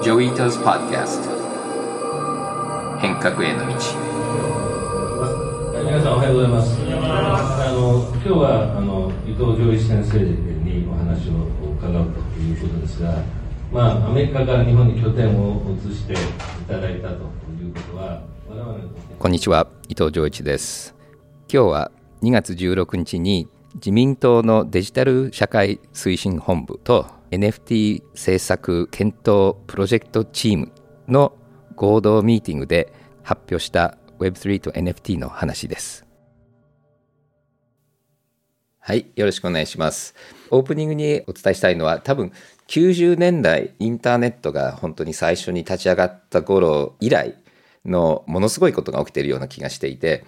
ジョイタズ・パッドキャスト変革への道。皆さんおはようございます。あの今日はあの伊藤浄一先生にお話を伺うということですがまあアメリカから日本に拠点を移していただいたということは我々のこんにちは伊藤浄一です。今日は2月16日に自民党のデジタル社会推進本部と NFT 政策検討プロジェクトチームの合同ミーティングで発表した Web3 と NFT の話です。はいよろしくお願いします。オープニングにお伝えしたいのは多分90年代インターネットが本当に最初に立ち上がった頃以来のものすごいことが起きているような気がしていて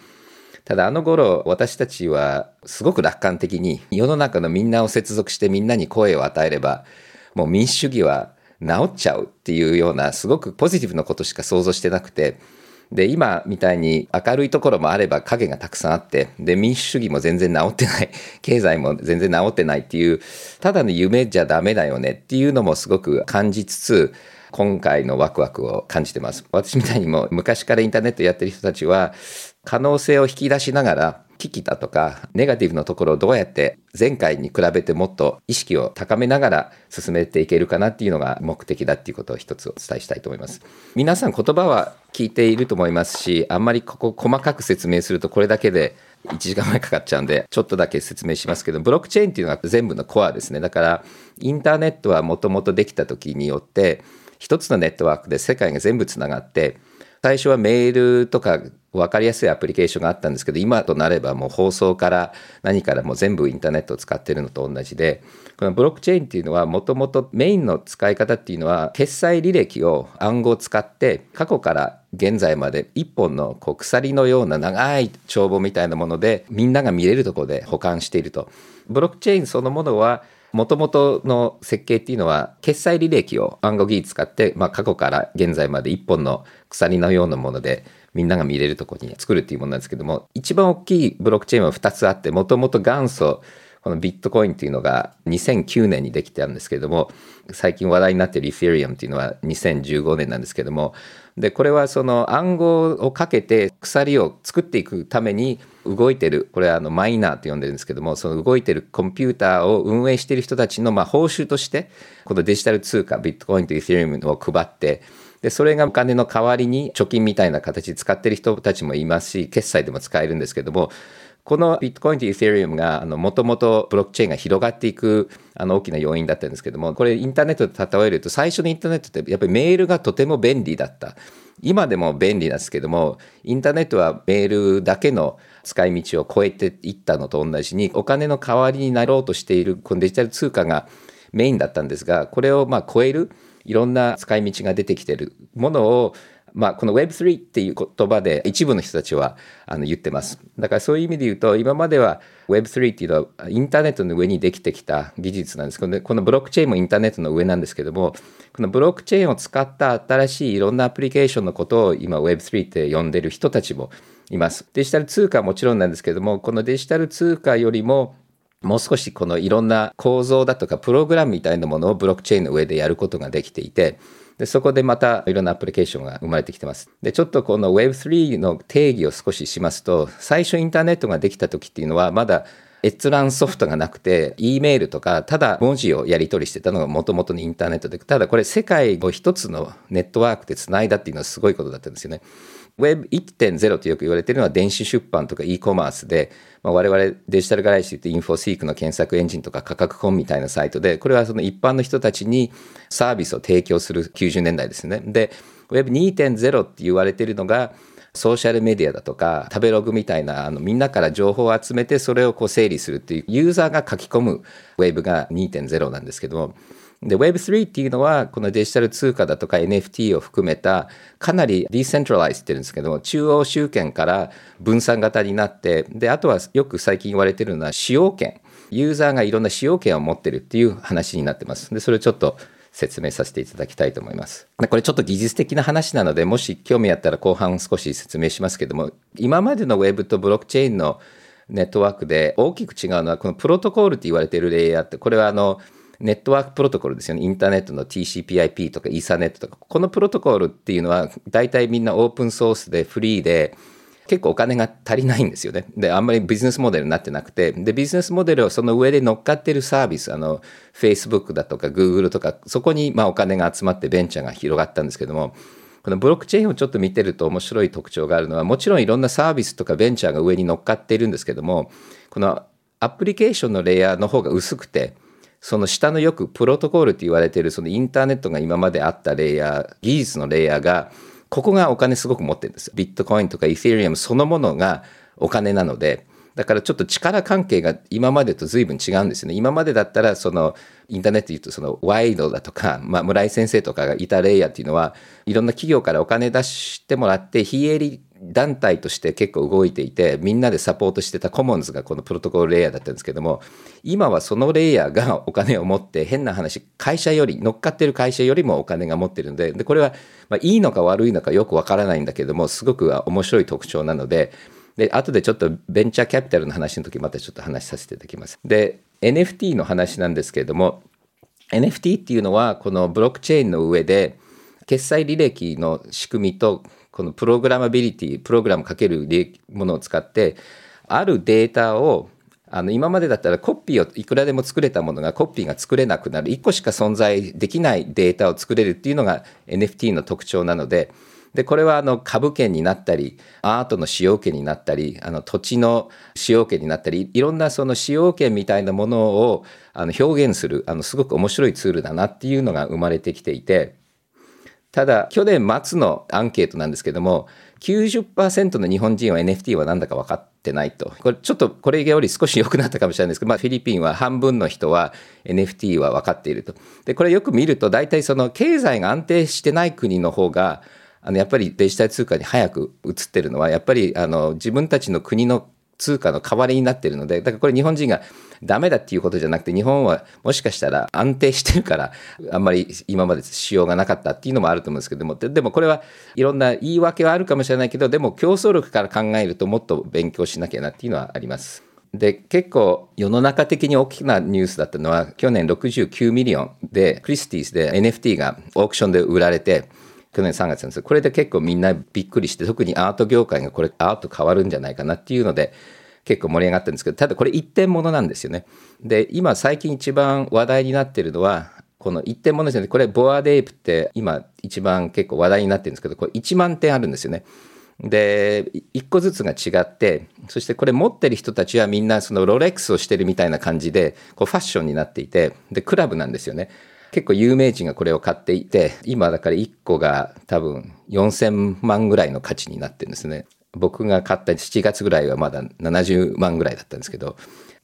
ただあの頃私たちはすごく楽観的に世の中のみんなを接続してみんなに声を与えればもう民主主義は治っちゃうっていうようなすごくポジティブなことしか想像してなくてで今みたいに明るいところもあれば影がたくさんあってで民主主義も全然治ってない 経済も全然治ってないっていうただの夢じゃダメだよねっていうのもすごく感じつつ今回のワクワクを感じてます。私みたいにも昔からインターネットやってる人たちは可能性を引き出しながら危機だとかネガティブなところをどうやって前回に比べてもっと意識を高めながら進めていけるかなっていうのが目的だっていうことを一つお伝えしたいと思います。皆さん言葉は聞いていると思いますしあんまりここ細かく説明するとこれだけで1時間前かかっちゃうんでちょっとだけ説明しますけどブロックチェーンっていうのが全部のコアですね。だからインターネットはもともとできた時によって一つのネットワークで世界が全部つながって最初はメールとか分かりやすいアプリケーションがあったんですけど今となればもう放送から何からもう全部インターネットを使ってるのと同じでこのブロックチェーンっていうのはもともとメインの使い方っていうのは決済履歴を暗号を使って過去から現在まで一本のこう鎖のような長い帳簿みたいなものでみんなが見れるところで保管していると。ブロックチェーンそのものはもともとの設計っていうのは決済履歴を暗号技術使って、まあ、過去から現在まで一本の鎖のようなものでみんなが見れるとこに作るっていうものなんですけども一番大きいブロックチェーンは2つあってもともと元祖このビットコインっていうのが2009年にできてあるんですけれども最近話題になっているイフェリアムっていうのは2015年なんですけどもでこれはその暗号をかけて鎖を作っていくために動いてるこれはあのマイナーと呼んでるんですけどもその動いてるコンピューターを運営してる人たちのま報酬としてこのデジタル通貨ビットコインとイーサリアムを配ってでそれがお金の代わりに貯金みたいな形で使ってる人たちもいますし決済でも使えるんですけどもこのビットコインとイーセリウムがもともとブロックチェーンが広がっていくあの大きな要因だったんですけどもこれインターネットで例えると最初のインターネットってやっぱりメールがとても便利だった。今でも便利なんですけどもインターネットはメールだけの使い道を超えていったのと同じにお金の代わりになろうとしているこのデジタル通貨がメインだったんですがこれをまあ超えるいろんな使い道が出てきてるものをまあ、この Web3 っていう言葉で一部の人たちはあの言ってます。だからそういう意味で言うと今までは Web3 っていうのはインターネットの上にできてきた技術なんですけどこのブロックチェーンもインターネットの上なんですけどもこのブロックチェーンを使った新しいいろんなアプリケーションのことを今 Web3 って呼んでる人たちもいます。デジタル通貨はもちろんなんですけどもこのデジタル通貨よりももう少しこのいろんな構造だとかプログラムみたいなものをブロックチェーンの上でやることができていてでそこでまたいろんなアプリケーションが生まれてきてます。でちょっとこの Web3 の定義を少ししますと最初インターネットができた時っていうのはまだ閲覧ソフトがなくて E メールとかただ文字をやり取りしてたのがもともとのインターネットでただこれ世界を一つのネットワークでつないだっていうのはすごいことだったんですよね。Web1.0 とよく言われているのは電子出版とか e コマースで、まあ、我々デジタルガライシーってインフォシークの検索エンジンとか価格コンみたいなサイトでこれはその一般の人たちにサービスを提供する90年代ですね。で Web2.0 って言われているのがソーシャルメディアだとか食べログみたいなあのみんなから情報を集めてそれをこう整理するっていうユーザーが書き込む Web が2.0なんですけどもで Web3 っていうのはこのデジタル通貨だとか NFT を含めたかなりディーセントライズって言うんですけども中央集権から分散型になってであとはよく最近言われてるのは使用権ユーザーがいろんな使用権を持ってるっていう話になってますでそれをちょっと説明させていただきたいと思います。これちょっと技術的な話なのでもし興味あったら後半少し説明しますけども今までの Web とブロックチェーンのネットワークで大きく違うのはこのプロトコールって言われてるレイヤーってこれはあのネットワークプロトコルですよね。インターネットの TCPIP とかイーサネットとか、このプロトコルっていうのは大体みんなオープンソースでフリーで、結構お金が足りないんですよね。で、あんまりビジネスモデルになってなくて、で、ビジネスモデルをその上で乗っかってるサービス、あの、Facebook だとか Google とか、そこにまあお金が集まってベンチャーが広がったんですけども、このブロックチェーンをちょっと見てると面白い特徴があるのは、もちろんいろんなサービスとかベンチャーが上に乗っかっているんですけども、このアプリケーションのレイヤーの方が薄くて、その下のよくプロトコールって言われてるそのインターネットが今まであったレイヤー、技術のレイヤーが、ここがお金すごく持ってるんですよ。ビットコインとかイーセリアムそのものがお金なので、だからちょっと力関係が今までと随分違うんですよね。今までだったらそのインターネットで言うとそのワイドだとか、まあ、村井先生とかがいたレイヤーっていうのはいろんな企業からお金出してもらって非営利団体として結構動いていてみんなでサポートしてたコモンズがこのプロトコルレイヤーだったんですけども今はそのレイヤーがお金を持って変な話会社より乗っかってる会社よりもお金が持ってるのででこれはまあいいのか悪いのかよくわからないんだけどもすごく面白い特徴なのでで後でちょっとベンチャーキャピタルの話の時またちょっと話させていただきます。で NFT の話なんですけれども NFT っていうのはこのブロックチェーンの上で決済履歴の仕組みとこのプログラマビリティプログラムかけるものを使ってあるデータをあの今までだったらコピーをいくらでも作れたものがコピーが作れなくなる1個しか存在できないデータを作れるっていうのが NFT の特徴なのででこれはあの株券になったりアートの使用権になったりあの土地の使用権になったりいろんなその使用権みたいなものをあの表現するあのすごく面白いツールだなっていうのが生まれてきていてただ去年末のアンケートなんですけども90%の日本人は NFT は何だか分かってないと。これちょっとこれより少し良くなったかもしれないですけど、まあ、フィリピンは半分の人は NFT は分かっていると。でこれよく見ると大体その経済が安定してない国の方があのやっぱりデジタル通貨に早く移ってるのはやっぱりあの自分たちの国の通貨の代わりになってるのでだからこれ日本人がダメだっていうことじゃなくて日本はもしかしたら安定してるからあんまり今までしようがなかったっていうのもあると思うんですけどもでもこれはいろんな言い訳はあるかもしれないけどでも競争力から考えるともっと勉強しなきゃなっていうのはあります。で結構世の中的に大きなニュースだったのは去年69 million でクリスティーズで NFT がオークションで売られて去年3月なんですこれで結構みんなびっくりして特にアート業界がこれアート変わるんじゃないかなっていうので結構盛り上がってるんですけどただこれ一点物なんですよね。で今最近一番話題になってるのはこの一点物ですよねこれ Bored Ape って今一番結構話題になってるんですけどこれ1万点あるんですよね。で1個ずつが違ってそしてこれ持ってる人たちはみんなそのロレックスをしてるみたいな感じでこうファッションになっていてでクラブなんですよね。結構有名人がこれを買っていて今だから1個が多分4000万ぐらいの価値になってるんですね。僕が買った7月ぐらいはまだ70万ぐらいだったんですけど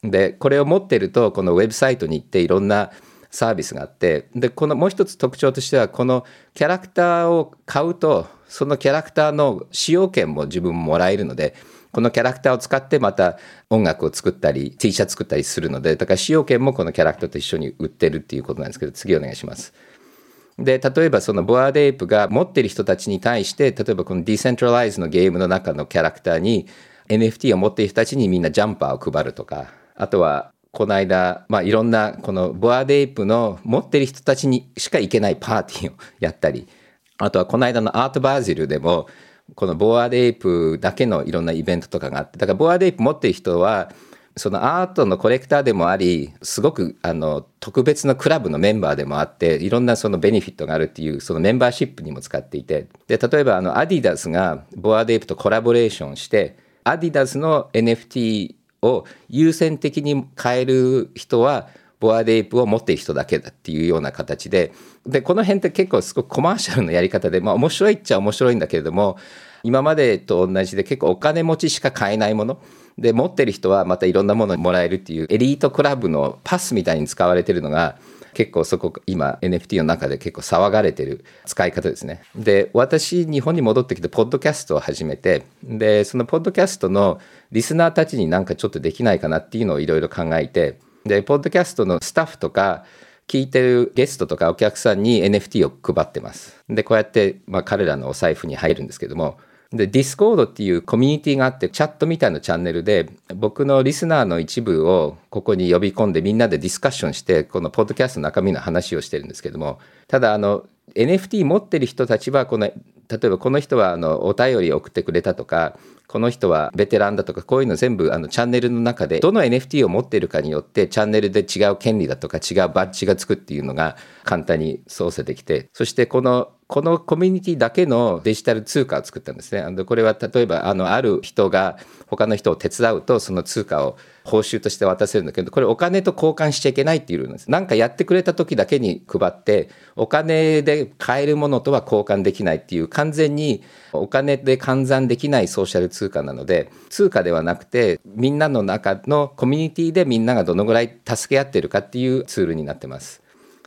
でこれを持ってるとこのウェブサイトに行っていろんなサービスがあってでこのもう一つ特徴としてはこのキャラクターを買うとそのキャラクターの使用権も自分ももらえるのでこのキャラクターを使ってまた音楽を作ったり T シャツ作ったりするのでだから使用権もこのキャラクターと一緒に売ってるっていうことなんですけど次お願いします。で例えばそのボアデイプが持ってる人たちに対して例えばこのディセントラライズのゲームの中のキャラクターに NFT を持っている人たちにみんなジャンパーを配るとかあとはこの間、まあ、いろんなこのボアデイプの持ってる人たちにしか行けないパーティーをやったりあとはこの間のアートバージルでもこのボアデイプだけのいろんなイベントとかがあってだからボアデイプ持ってる人はそのアートのコレクターでもありすごくあの特別なクラブのメンバーでもあっていろんなそのベネフィットがあるっていうそのメンバーシップにも使っていて。で例えばあのアディダスがボアデイプとコラボレーションしてアディダスの NFT を優先的に買える人はボアデイプを持ってる人だけだっていうような形ででこの辺って結構すごくコマーシャルのやり方で、まあ、面白いっちゃ面白いんだけれども今までと同じで結構お金持ちしか買えないもので持ってる人はまたいろんなものもらえるっていうエリートクラブのパスみたいに使われてるのが結構そこ今 NFT の中で結構騒がれてる使い方ですね。で私日本に戻ってきてポッドキャストを始めてでそのポッドキャストのリスナーたちになんかちょっとできないかなっていうのをいろいろ考えてでポッドキャストのスタッフとか聞いてるゲストとかお客さんに NFT を配ってます。でこうやって、まあ、彼らのお財布に入るんですけどもで、Discord っていうコミュニティがあって、チャットみたいなチャンネルで、僕のリスナーの一部をここに呼び込んでみんなでディスカッションして、このポッドキャストの中身の話をしてるんですけども、ただ、あの、NFT 持ってる人たちはこの例えばこの人はあのお便り送ってくれたとかこの人はベテランだとかこういうの全部あのチャンネルの中でどの NFT を持っているかによってチャンネルで違う権利だとか違うバッジがつくっていうのが簡単に操作できてそしてこのこのコミュニティだけのデジタル通貨を作ったんですね。これは例えばあのある人が他の人を手伝うとその通貨を報酬として渡せるんだけどこれお金と交換しちゃいけないっていうルールなんです。なんかやってくれた時だけに配ってお金で買えるものとは交換できないっていう完全にお金で換算できないソーシャル通貨なので通貨ではなくてみんなの中のコミュニティでみんながどのぐらい助け合ってるかっていうツールになってます。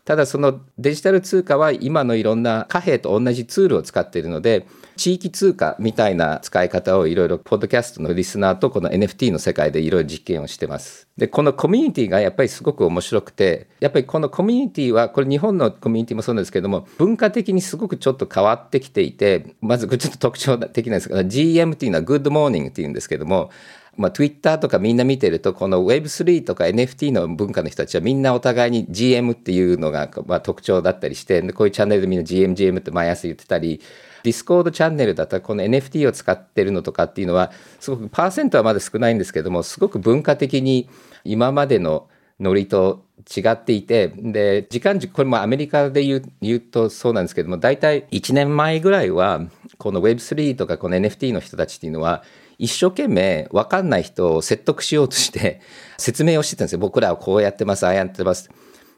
ただそのデジタル通貨は今のいろんな貨幣と同じツールを使っているので地域通貨みたいな使い方をいろいろポッドキャストのリスナーとこの NFT の世界でいろいろ実験をしてます。でこのコミュニティがやっぱりすごく面白くてやっぱりこのコミュニティはこれ日本のコミュニティもそうなんですけども文化的にすごくちょっと変わってきていてまずちょっと特徴的なんですが GM っていうのは good morning っていうんですけどもまあ、Twitter とかみんな見てるとこの Web3 とか NFT の文化の人たちはみんなお互いに GM っていうのがまあ特徴だったりしてこういうチャンネルでみんな GMGM GM って毎朝言ってたり Discord チャンネルだったらこの NFT を使ってるのとかっていうのはすごくパーセントはまだ少ないんですけどもすごく文化的に今までのノリと違っていてで時間軸これもアメリカで言う言うとそうなんですけども大体1年前ぐらいはこの Web3 とかこの NFT の人たちっていうのは一生懸命分かんない人を説得しようとして 説明をしてたんですよ。僕らはこうやってます、ああやってます。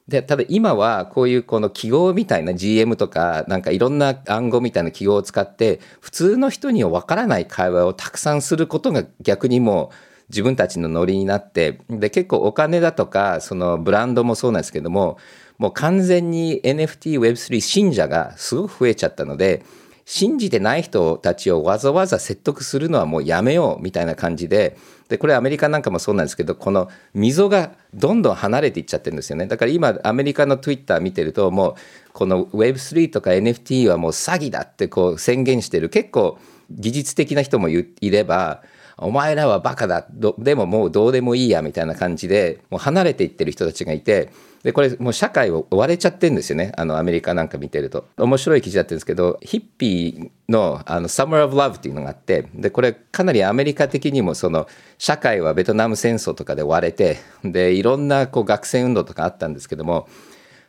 で、ただ今はこういうこの記号みたいな GM とかなんかいろんな暗号みたいな記号を使って普通の人には分からない会話をたくさんすることが逆にもう自分たちのノリになってで結構お金だとかそのブランドもそうなんですけどももう完全に NFTWeb3 信者がすごく増えちゃったので信じてない人たちをわざわざ説得するのはもうやめようみたいな感じで、で、これアメリカなんかもそうなんですけど、この溝がどんどん離れていっちゃってるんですよね。だから今アメリカの Twitter 見てると、もうこの Web3 とか NFT はもう詐欺だってこう宣言してる結構技術的な人もいれば、お前らはバカだでももうどうでもいいやみたいな感じでもう離れていってる人たちがいてでこれもう社会を追われちゃってるんですよね。あのアメリカなんか見てると。面白い記事だったんですけどヒッピーのあの Summer of Love っていうのがあってでこれかなりアメリカ的にもその社会はベトナム戦争とかで追われてでいろんなこう学生運動とかあったんですけども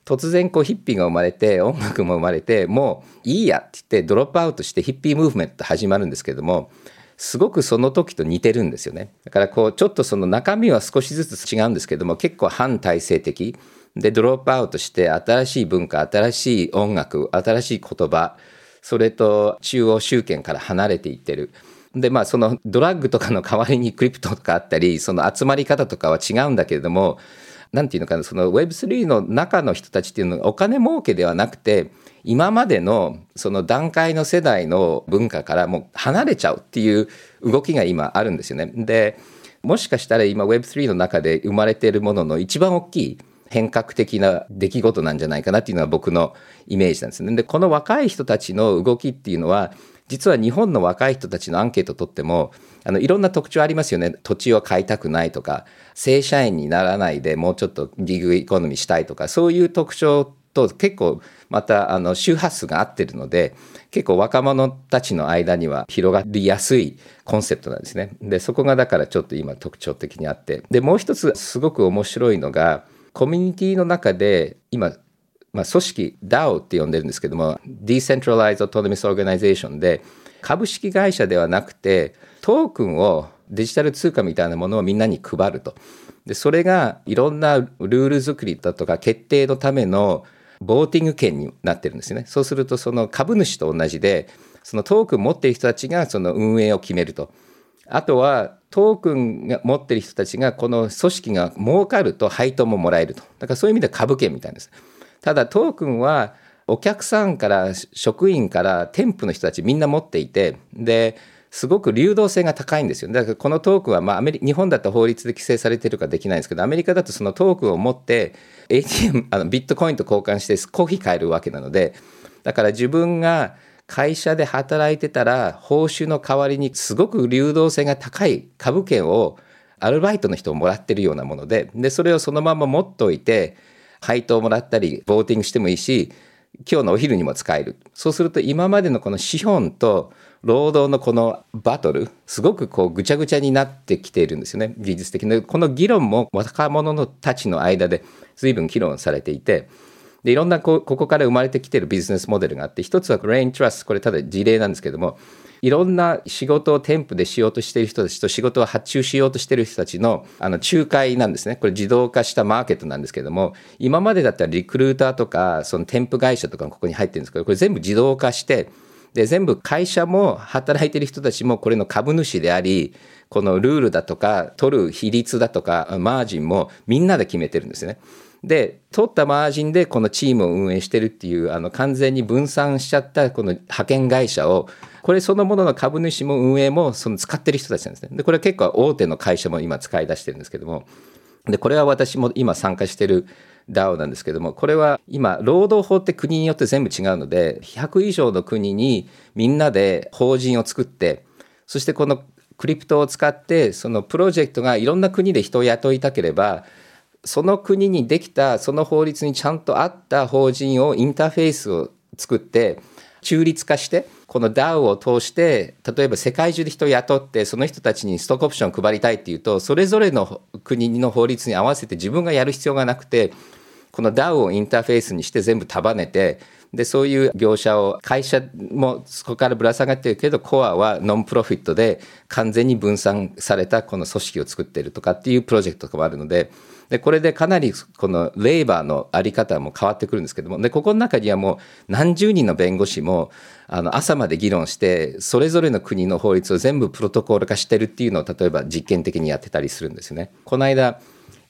突然こうヒッピーが生まれて音楽も生まれてもういいやって言ってドロップアウトしてヒッピームーブメント始まるんですけどもすごくその時と似てるんですよね。だからこうちょっとその中身は少しずつ違うんですけども結構反体制的。でドロップアウトして新しい文化新しい音楽新しい言葉それと中央集権から離れていってる。でまあそのドラッグとかの代わりにクリプトとかあったりその集まり方とかは違うんだけれども何て言うのかなその Web3 の中の人たちっていうのはお金儲けではなくて今までのその段階の世代の文化からもう離れちゃうっていう動きが今あるんですよね。でもしかしたら今 Web3 の中で生まれているものの一番大きい変革的な出来事なんじゃないかなっていうのは僕のイメージなんですね。でこの若い人たちの動きっていうのは実は日本の若い人たちのアンケートを取ってもあのいろんな特徴ありますよね土地を買いたくないとか正社員にならないでもうちょっとギグエコノミーしたいとかそういう特徴と結構またあの周波数が合ってるので結構若者たちの間には広がりやすいコンセプトなんですね。でそこがだからちょっと今特徴的にあってでもう一つすごく面白いのがコミュニティの中で今、まあ、組織 DAO って呼んでるんですけども Decentralized Autonomous Organization で株式会社ではなくてトークンをデジタル通貨みたいなものをみんなに配ると。でそれがいろんなルール作りだとか決定のためのボーティング権になってるんですね。そうするとその株主と同じでそのトークン持っている人たちがその運営を決めると。あとはトークンが持ってる人たちがこの組織が儲かると配当ももらえると。だからそういう意味で株券みたいです。ただトークンはお客さんから職員から店舗の人たちみんな持っていてですごく流動性が高いんですよ。だからこのトークンは、まあ、アメリ日本だと法律で規制されてるかできないんですけどアメリカだとそのトークンを持って ATM あのビットコインと交換してコーヒー買えるわけなのでだから自分が会社で働いてたら報酬の代わりにすごく流動性が高い株券をアルバイトの人ももらってるようなものででそれをそのまま持っておいて配当もらったりボーティングしてもいいし今日のお昼にも使える。そうすると今までのこの資本と労働のこのバトルすごくこうぐちゃぐちゃになってきているんですよね技術的に。この議論も若者たちの間で随分議論されていてでいろんなこここから生まれてきているビジネスモデルがあって一つはレイントラスこれただ事例なんですけどもいろんな仕事を店舗でしようとしている人たちと仕事を発注しようとしている人たちのあの仲介なんですね。これ自動化したマーケットなんですけども、今までだったらリクルーターとか、その店舗会社とかここに入ってるんですけど、これ全部自動化して、で、全部会社も働いている人たちもこれの株主であり、このルールだとか、取る比率だとか、マージンもみんなで決めてるんですね。で、取ったマージンでこのチームを運営してるっていう、あの、完全に分散しちゃったこの派遣会社を、これそのものの株主も運営もその使ってる人たちなんですね。で、これは結構大手の会社も今使い出してるんですけども、で、これは私も今参加してる DAO なんですけども、これは今、労働法って国によって全部違うので、100以上の国にみんなで法人を作って、そしてこのクリプトを使って、そのプロジェクトがいろんな国で人を雇いたければ、その国にできたその法律にちゃんと合った法人をインターフェースを作って中立化してこの DAO を通して例えば世界中で人を雇ってその人たちにストックオプションを配りたいっていうとそれぞれの国の法律に合わせて自分がやる必要がなくてこの DAO をインターフェースにして全部束ねてでそういう業者を会社もそこからぶら下がってるけどコアはノンプロフィットで完全に分散されたこの組織を作ってるとかっていうプロジェクトとかもあるのででこれでかなりこのレイバーの在り方も変わってくるんですけどもでここの中にはもう何十人の弁護士もあの朝まで議論してそれぞれの国の法律を全部プロトコール化してるっていうのを例えば実験的にやってたりするんですよね。この間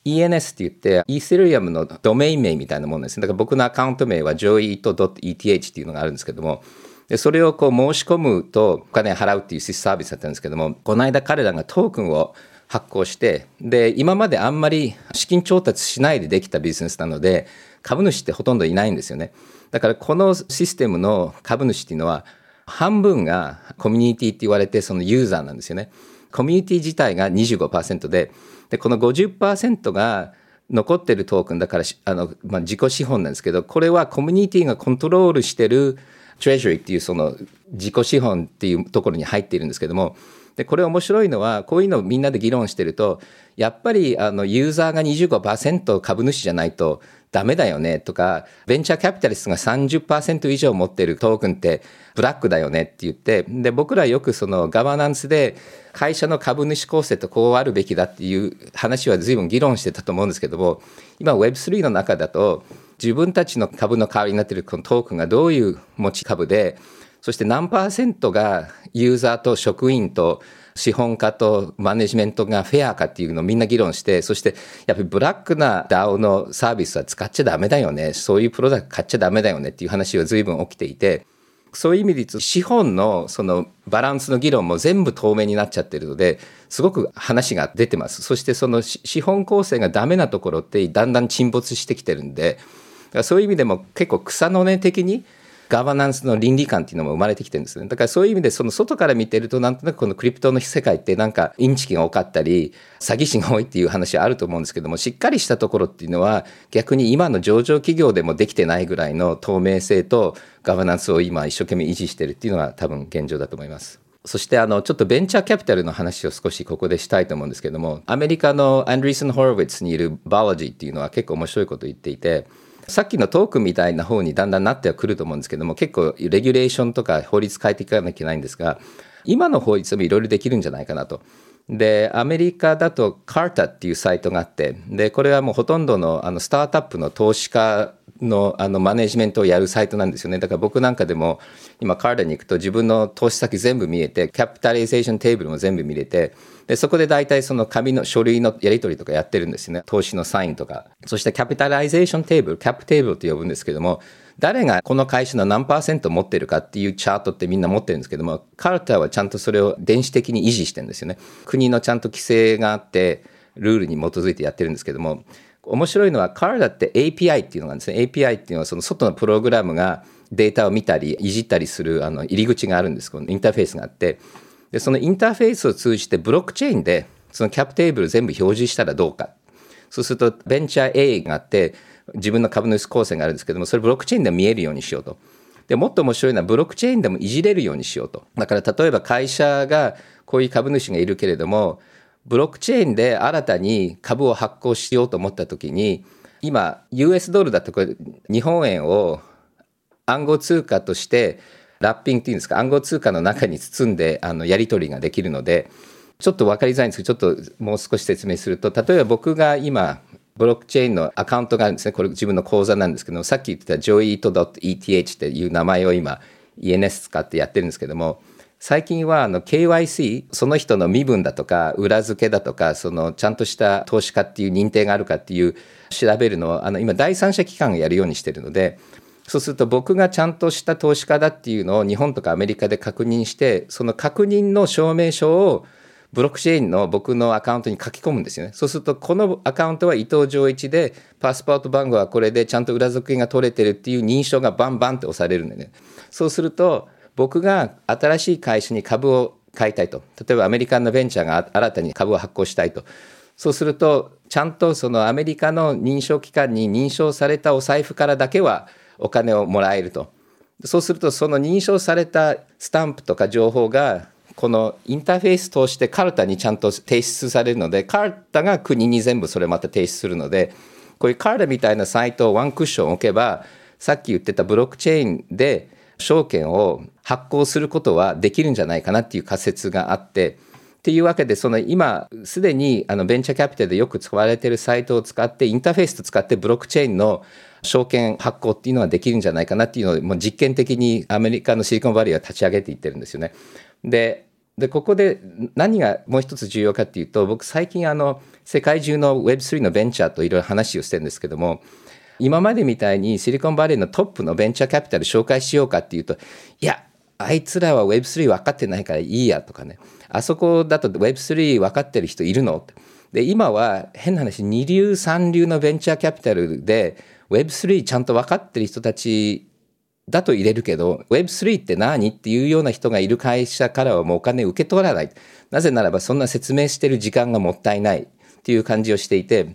ENS って言って、イーセリアムのドメイン名みたいなものですね。だから僕のアカウント名は joeat.eth っていうのがあるんですけども、でそれをこう申し込むとお金払うっていうサービスだったんですけども、この間彼らがトークンを発行して、で、今まであんまり資金調達しないでできたビジネスなので、株主ってほとんどいないんですよね。だからこのシステムの株主っていうのは、半分がコミュニティって言われてそのユーザーなんですよね。コミュニティ自体が25%で、でこの50%が残ってるトークンだからあの、まあ、自己資本なんですけど、これはコミュニティがコントロールしてるトレジュリーっていうその自己資本っていうところに入っているんですけども、でこれ面白いのはこういうのをみんなで議論してるとやっぱりあのユーザーが25%株主じゃないとダメだよねとかベンチャーキャピタリストが30%以上持ってるトークンってブラックだよねって言ってで僕らよくそのガバナンスで会社の株主構成とこうあるべきだっていう話は随分議論してたと思うんですけども今 Web3 の中だと自分たちの株の代わりになってるこのトークンがどういう持ち株でそして何パーセントがユーザーと職員と資本家とマネジメントがフェアかっていうのをみんな議論して、そしてやっぱりブラックな DAO のサービスは使っちゃダメだよね。そういうプロダクト買っちゃダメだよねっていう話は随分起きていて、そういう意味で言うと資本のそのバランスの議論も全部透明になっちゃってるのですごく話が出てます。そしてその資本構成がダメなところってだんだん沈没してきてるんで、そういう意味でも結構草の根的にガバナンスの倫理観っていうのも生まれてきてるんですね。だからそういう意味でその外から見てるとなんとなくこのクリプトの世界ってなんかインチキが多かったり詐欺師が多いっていう話はあると思うんですけどもしっかりしたところっていうのは逆に今の上場企業でもできてないぐらいの透明性とガバナンスを今一生懸命維持してるっていうのが多分現状だと思います。そしてあのちょっとベンチャーキャピタルの話を少しここでしたいと思うんですけどもアメリカのアンドリーソン・ホロウィッツにいるバオロジーっていうのは結構面白いことを言っていてさっきのトークみたいな方にだんだんなってはくると思うんですけども結構レギュレーションとか法律変えていかなきゃいけないんですが今の法律もいろいろできるんじゃないかなと。でアメリカだと Carta っていうサイトがあってでこれはもうほとんどのあのスタートアップの投資家のあのマネジメントをやるサイトなんですよね。だから僕なんかでも今 Carta に行くと自分の投資先全部見えて capitalization table も全部見れてでそこで大体その紙の書類のやり取りとかやってるんですよね。投資のサインとか。そして capitalization table cap table と呼ぶんですけども誰がこの会社の何パーセント持ってるかっていうチャートってみんな持ってるんですけどもカルターはちゃんとそれを電子的に維持してるんですよね。国のちゃんと規制があってルールに基づいてやってるんですけども面白いのは、カーダって API っていうのがあるんですね。API っていうのは、その外のプログラムがデータを見たり、いじったりするあの入り口があるんです。このインターフェースがあって。で、そのインターフェースを通じてブロックチェーンで、そのキャップテーブル全部表示したらどうか。そうすると、ベンチャー A があって、自分の株主構成があるんですけども、それブロックチェーンで見えるようにしようと。でもっと面白いのはブロックチェーンでもいじれるようにしようと。だから例えば会社がこういう株主がいるけれども、ブロックチェーンで新たに株を発行しようと思ったときに、今、US ドルだとこれ、日本円を暗号通貨として、ラッピングっていうんですか、暗号通貨の中に包んであのやり取りができるので、ちょっと分かりづらいんですけど、ちょっともう少し説明すると、例えば僕が今、ブロックチェーンのアカウントがあるんですね。これ自分の口座なんですけどさっき言ってた joeat.eth っていう名前を今 ENS 使ってやってるんですけども、最近はあの KYC、その人の身分だとか、裏付けだとか、そのちゃんとした投資家っていう認定があるかっていう調べるのを、あの今第三者機関がやるようにしてるので、そうすると僕がちゃんとした投資家だっていうのを日本とかアメリカで確認して、その確認の証明書をブロックチェーンの僕のアカウントに書き込むんですよね。そうすると、このアカウントは伊藤浄一で、パスポート番号はこれで、ちゃんと裏付けが取れてるっていう認証がバンバンって押されるんでね。そうすると、僕が新しい会社に株を買いたいと。例えばアメリカのベンチャーが新たに株を発行したいと。そうすると、ちゃんとそのアメリカの認証機関に認証されたお財布からだけはお金をもらえると。そうすると、その認証されたスタンプとか情報がこのインターフェース通してカルタにちゃんと提出されるので、カルタが国に全部それまた提出するので、こういうカルタみたいなサイトをワンクッション置けば、さっき言ってたブロックチェーンで証券を発行することはできるんじゃないかなっていう仮説があって、っていうわけで、その今、すでにあのベンチャーキャピタルでよく使われているサイトを使って、インターフェースと使ってブロックチェーンの証券発行っていうのはできるんじゃないかなっていうのを、もう実験的にアメリカのシリコンバレーは立ち上げていってるんですよね。で、でここで何がもう一つ重要かっていうと僕最近あの世界中の Web3 のベンチャーといろいろ話をしてるんですけども今までみたいにシリコンバレーのトップのベンチャーキャピタル紹介しようかっていうといやあいつらは Web3 分かってないからいいやとかね。あそこだと Web3 分かってる人いるの？で今は変な話二流三流のベンチャーキャピタルで Web3 ちゃんと分かってる人たちだと入れるけど Web3 って何？っていうような人がいる会社からはもうお金受け取らない。なぜならばそんな説明してる時間がもったいないっていう感じをしていて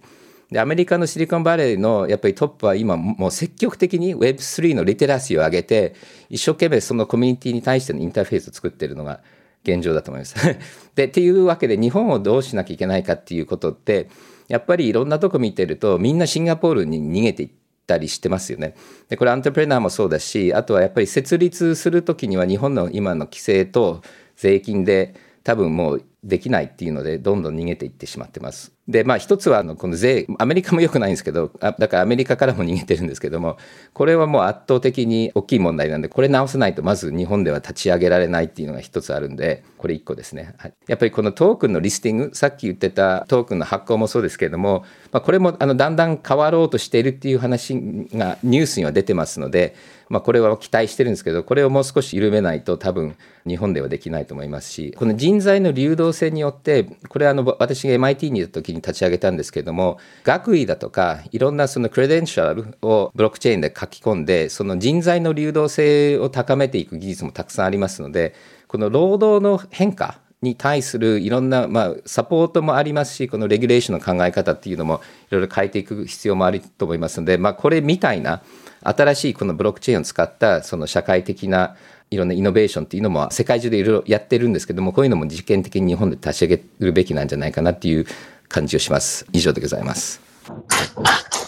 でアメリカのシリコンバレーのやっぱりトップは今もう積極的に Web3 のリテラシーを上げて一生懸命そのコミュニティに対してのインターフェースを作ってるのが現状だと思います。でっていうわけで日本をどうしなきゃいけないかっていうことってやっぱりいろんなとこ見てるとみんなシンガポールに逃げていったりしてますよね。でこれアントプレナーもそうだしあとはやっぱり設立する時には日本の今の規制と税金で多分もうできないっていうのでどんどん逃げていってしまってます。でまあ一つはあのこの税アメリカも良くないんですけどあだからアメリカからも逃げてるんですけどもこれはもう圧倒的に大きい問題なんでこれ直さないとまず日本では立ち上げられないっていうのが一つあるんでこれ一個ですね、やっぱりこのトークンのリスティングさっき言ってたトークンの発行もそうですけれども、まあ、これもあのだんだん変わろうとしているっていう話がニュースには出てますのでまあ、これは期待してるんですけどこれをもう少し緩めないと多分日本ではできないと思いますしこの人材の流動性によってこれはあの私が MIT にいた時に立ち上げたんですけれども学位だとかいろんなそのクレデンシャルをブロックチェーンで書き込んでその人材の流動性を高めていく技術もたくさんありますのでこの労働の変化に対するいろんな、まあ、サポートもありますしこのレギュレーションの考え方っていうのもいろいろ変えていく必要もあると思いますので、まあ、これみたいな新しいこのブロックチェーンを使ったその社会的ないろんなイノベーションっていうのも世界中でいろいろやってるんですけどもこういうのも実験的に日本で立ち上げるべきなんじゃないかなっていう感じをします。以上でございます。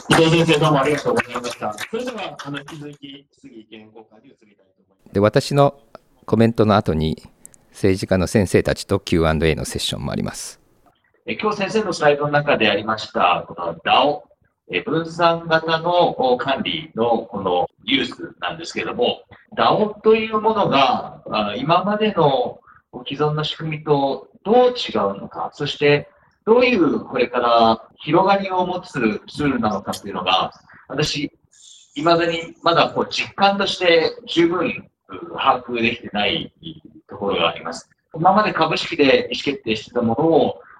伊藤先生どうもありがとうございました。それではあの引き続き次意見交換に移りたいと思います。で私のコメントの後に政治家の先生たちと Q&A のセッションもあります。え今日先生のスライドの中でありましたこの DAO 分散型の管理のこのユースなんですけども、DAO というものが今までの既存の仕組みとどう違うのか、そしてどういうこれから広がりを持つツールなのかっていうのが、私、いまだにまだこう実感として十分把握できてないところがあります。今まで株式で意思決定してたもの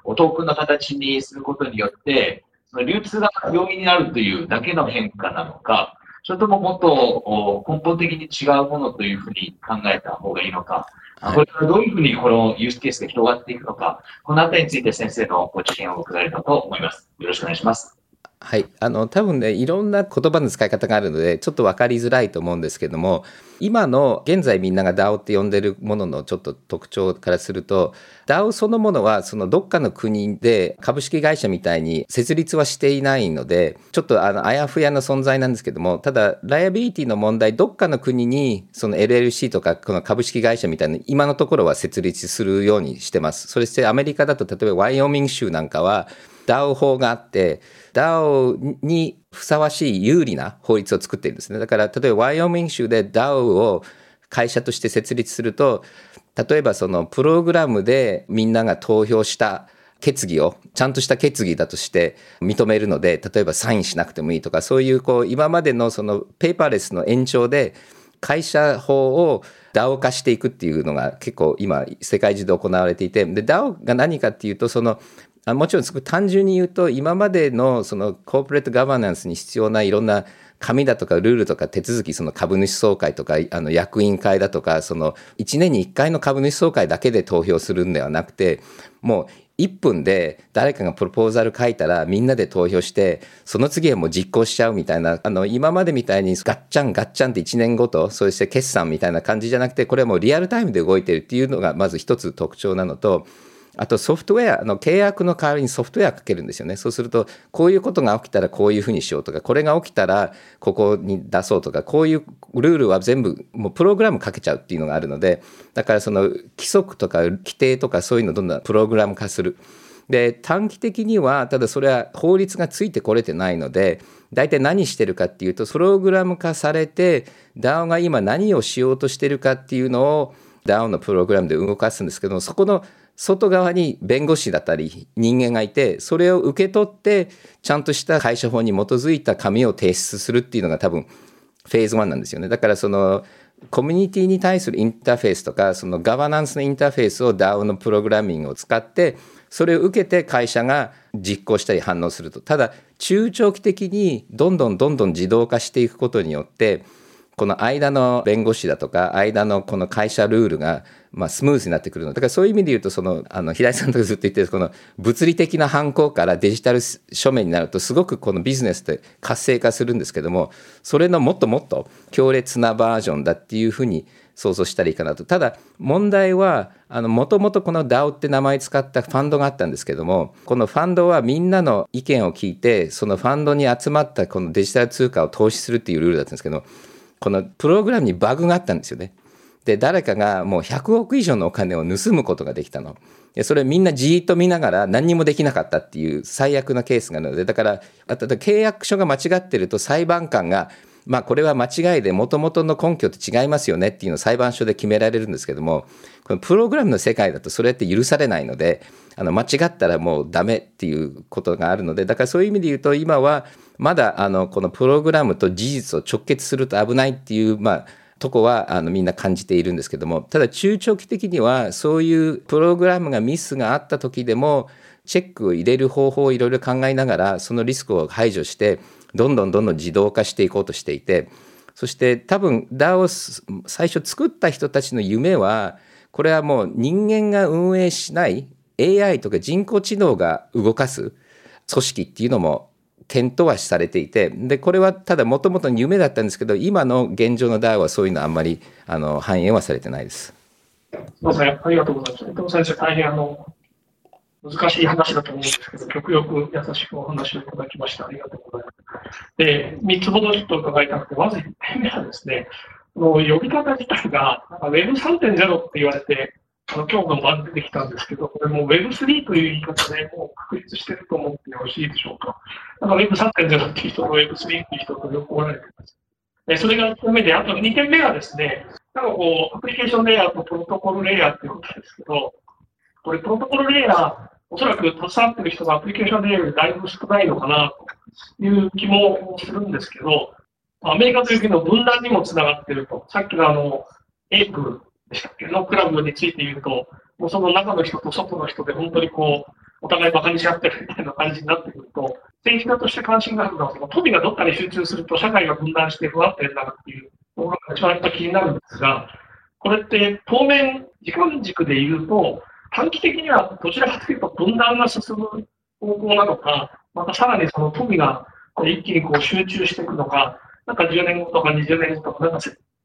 をトークンの形にすることによって、その流通が容易になるというだけの変化なのか、それとももっと根本的に違うものというふうに考えた方がいいのか、はい、これからどういうふうにこのユースケースが広がっていくのか、このあたりについて先生のご知見を伺えればと思います。よろしくお願いします。はい、あの多分ねいろんな言葉の使い方があるのでちょっと分かりづらいと思うんですけども今の現在みんなが DAO って呼んでるもののちょっと特徴からすると DAO そのものはそのどっかの国で株式会社みたいに設立はしていないのでちょっとあのあやふやな存在なんですけどもただライアビリティの問題どっかの国にその LLC とかこの株式会社みたいな今のところは設立するようにしてます。そしてアメリカだと例えばワイオミング州なんかは DAO 法があって DAO にふさわしい有利な法律を作っているんですね。だから例えばワイオミング州で DAO を会社として設立すると例えばそのプログラムでみんなが投票した決議をちゃんとした決議だとして認めるので例えばサインしなくてもいいとかそういうこう今までのそのペーパーレスの延長で会社法を DAO 化していくっていうのが結構今世界中で行われていてで DAO が何かっていうとそのあもちろん単純に言うと今までのそのコーポレートガバナンスに必要ないろんな紙だとかルールとか手続きその株主総会とかあの役員会だとかその1年に1回の株主総会だけで投票するんではなくてもう1分で誰かがプロポーザル書いたらみんなで投票してその次はもう実行しちゃうみたいなあの今までみたいにガッチャンガッチャンって1年ごとそして決算みたいな感じじゃなくてこれはもうリアルタイムで動いてるっていうのがまず一つ特徴なのとあとソフトウェアの契約の代わりにソフトウェアかけるんですよね。そうすると、こういうことが起きたらこういうふうにしようとか、これが起きたらここに出そうとか、こういうルールは全部もうプログラムかけちゃうっていうのがあるので、だからその規則とか規定とかそういうのをどんどんプログラム化する。で短期的にはただそれは法律がついてこれてないので大体何してるかっていうとプログラム化されて DAO が今何をしようとしてるかっていうのを DAO のプログラムで動かすんですけどそこの外側に弁護士だったり人間がいてそれを受け取ってちゃんとした会社法に基づいた紙を提出するっていうのが多分フェーズ1なんですよね。だからそのコミュニティに対するインターフェースとかそのガバナンスのインターフェースを DAO のプログラミングを使ってそれを受けて会社が実行したり反応すると。ただ中長期的にどんどんどんどん自動化していくことによってこの間の弁護士だとか間のこの会社ルールがまあスムーズになってくるの。だからそういう意味で言うとそのあの平井さんとかずっと言ってるこの物理的な犯行からデジタル書面になるとすごくこのビジネスって活性化するんですけどもそれのもっともっと強烈なバージョンだっていうふうに想像したらいいかなと。ただ問題はもともとこの DAO って名前使ったファンドがあったんですけどもこのファンドはみんなの意見を聞いてそのファンドに集まったこのデジタル通貨を投資するっていうルールだったんですけどこのプログラムにバグがあったんですよね。で誰かがもう100億以上のお金を盗むことができたの。でそれみんなじーっと見ながら何にもできなかったっていう最悪なケースがあるのでだからあと契約書が間違ってると裁判官がまあこれは間違いでもともとの根拠と違いますよねっていうのを裁判所で決められるんですけどもこのプログラムの世界だとそれって許されないのであの間違ったらもうダメっていうことがあるのでだからそういう意味で言うと今はまだあのこのプログラムと事実を直結すると危ないっていうまあとこはあのみんな感じているんですけどもただ中長期的にはそういうプログラムがミスがあった時でもチェックを入れる方法をいろいろ考えながらそのリスクを排除してどんどんどんどん自動化していこうとしていてそして多分 DAO を最初作った人たちの夢はこれはもう人間が運営しない AI とか人工知能が動かす組織っていうのも検討はされていてでこれはただもともと夢だったんですけど今の現状の DAO はそういうのはあんまりあの反映はされてないです。すみません、ありがとうございます。伊藤先生、大変あの難しい話だと思うんですけど、極力優しくお話をいただきました。ありがとうございます。で、3つほどちょっと伺いたくて、まず1点目はですね、の呼び方自体が Web3.0 って言われて、あの今日の晩出てきたんですけど、これも Web3 という言い方でもう確立してると思ってよろしいでしょうか。なんか Web3.0 っていう人と Web3 っていう人とよくおられてます。えそれが1点目で、あと2点目がですね、なんかこう、アプリケーションレイヤーとプロトコルレイヤーっていうことですけど、これプロトコルレイヤー、おそらく携わってる人がアプリケーションレイヤーよりだいぶ少ないのかなという気もするんですけど、アメリカという国の分断にもつながっていると。さっきのあの、エイプのクラブについて言うと、もうその中の人と外の人で本当にこう、お互い馬鹿にし合ってるみたいな感じになってくると、政治家として関心があるのは、その富がどっかに集中すると社会が分断して不安定になるっていうところが一番気になるんですが、これって当面、時間軸で言うと、短期的にはどちらかというと分断が進む方向なのか、またさらにその富が一気にこう集中していくのか、なんか10年後とか20年後とか、なんか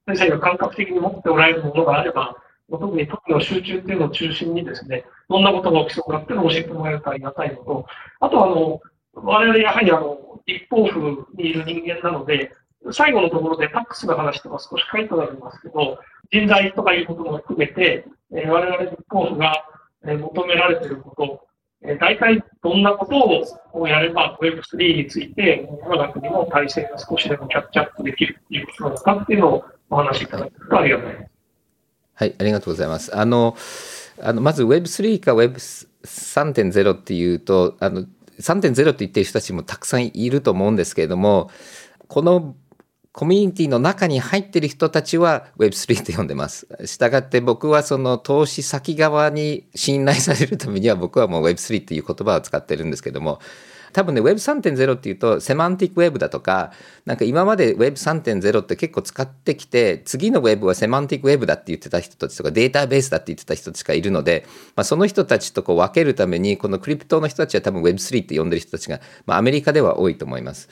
先生が感覚的に持っておられるものがあれば、特に特の集中っていうのを中心にですね、どんなことが起きそうかっていうのを教えてもらえるとありがたいのと、あとあの、我々やはりあの、一方府にいる人間なので、最後のところでタックスの話とか少し書いてありますけど、人材とかいうことも含めて、えー、我々立候補が、え、求められていること、えー、大体どんなことをやれば Web3 について、我が国の体制が少しでもキャッチアップできるっていうことなのかっていうのをお話いただけるとありがたいです。はい、ありがとうございます。あの、あのまず Web3 か Web3.0 っていうと、あの3.0って言ってる人たちもたくさんいると思うんですけれども、このコミュニティの中に入ってる人たちは Web3 って呼んでます。したがって僕はその投資先側に信頼されるためには僕はもう Web3 っていう言葉を使ってるんですけども、多分ね Web3.0 っていうとセマンティックウェブだとかなんか今まで Web3.0 って結構使ってきて次の Web はセマンティックウェブだって言ってた人たちとかデータベースだって言ってた人たちがいるので、まあ、その人たちとこう分けるためにこのクリプトの人たちは多分 Web3 って呼んでる人たちが、まあ、アメリカでは多いと思います。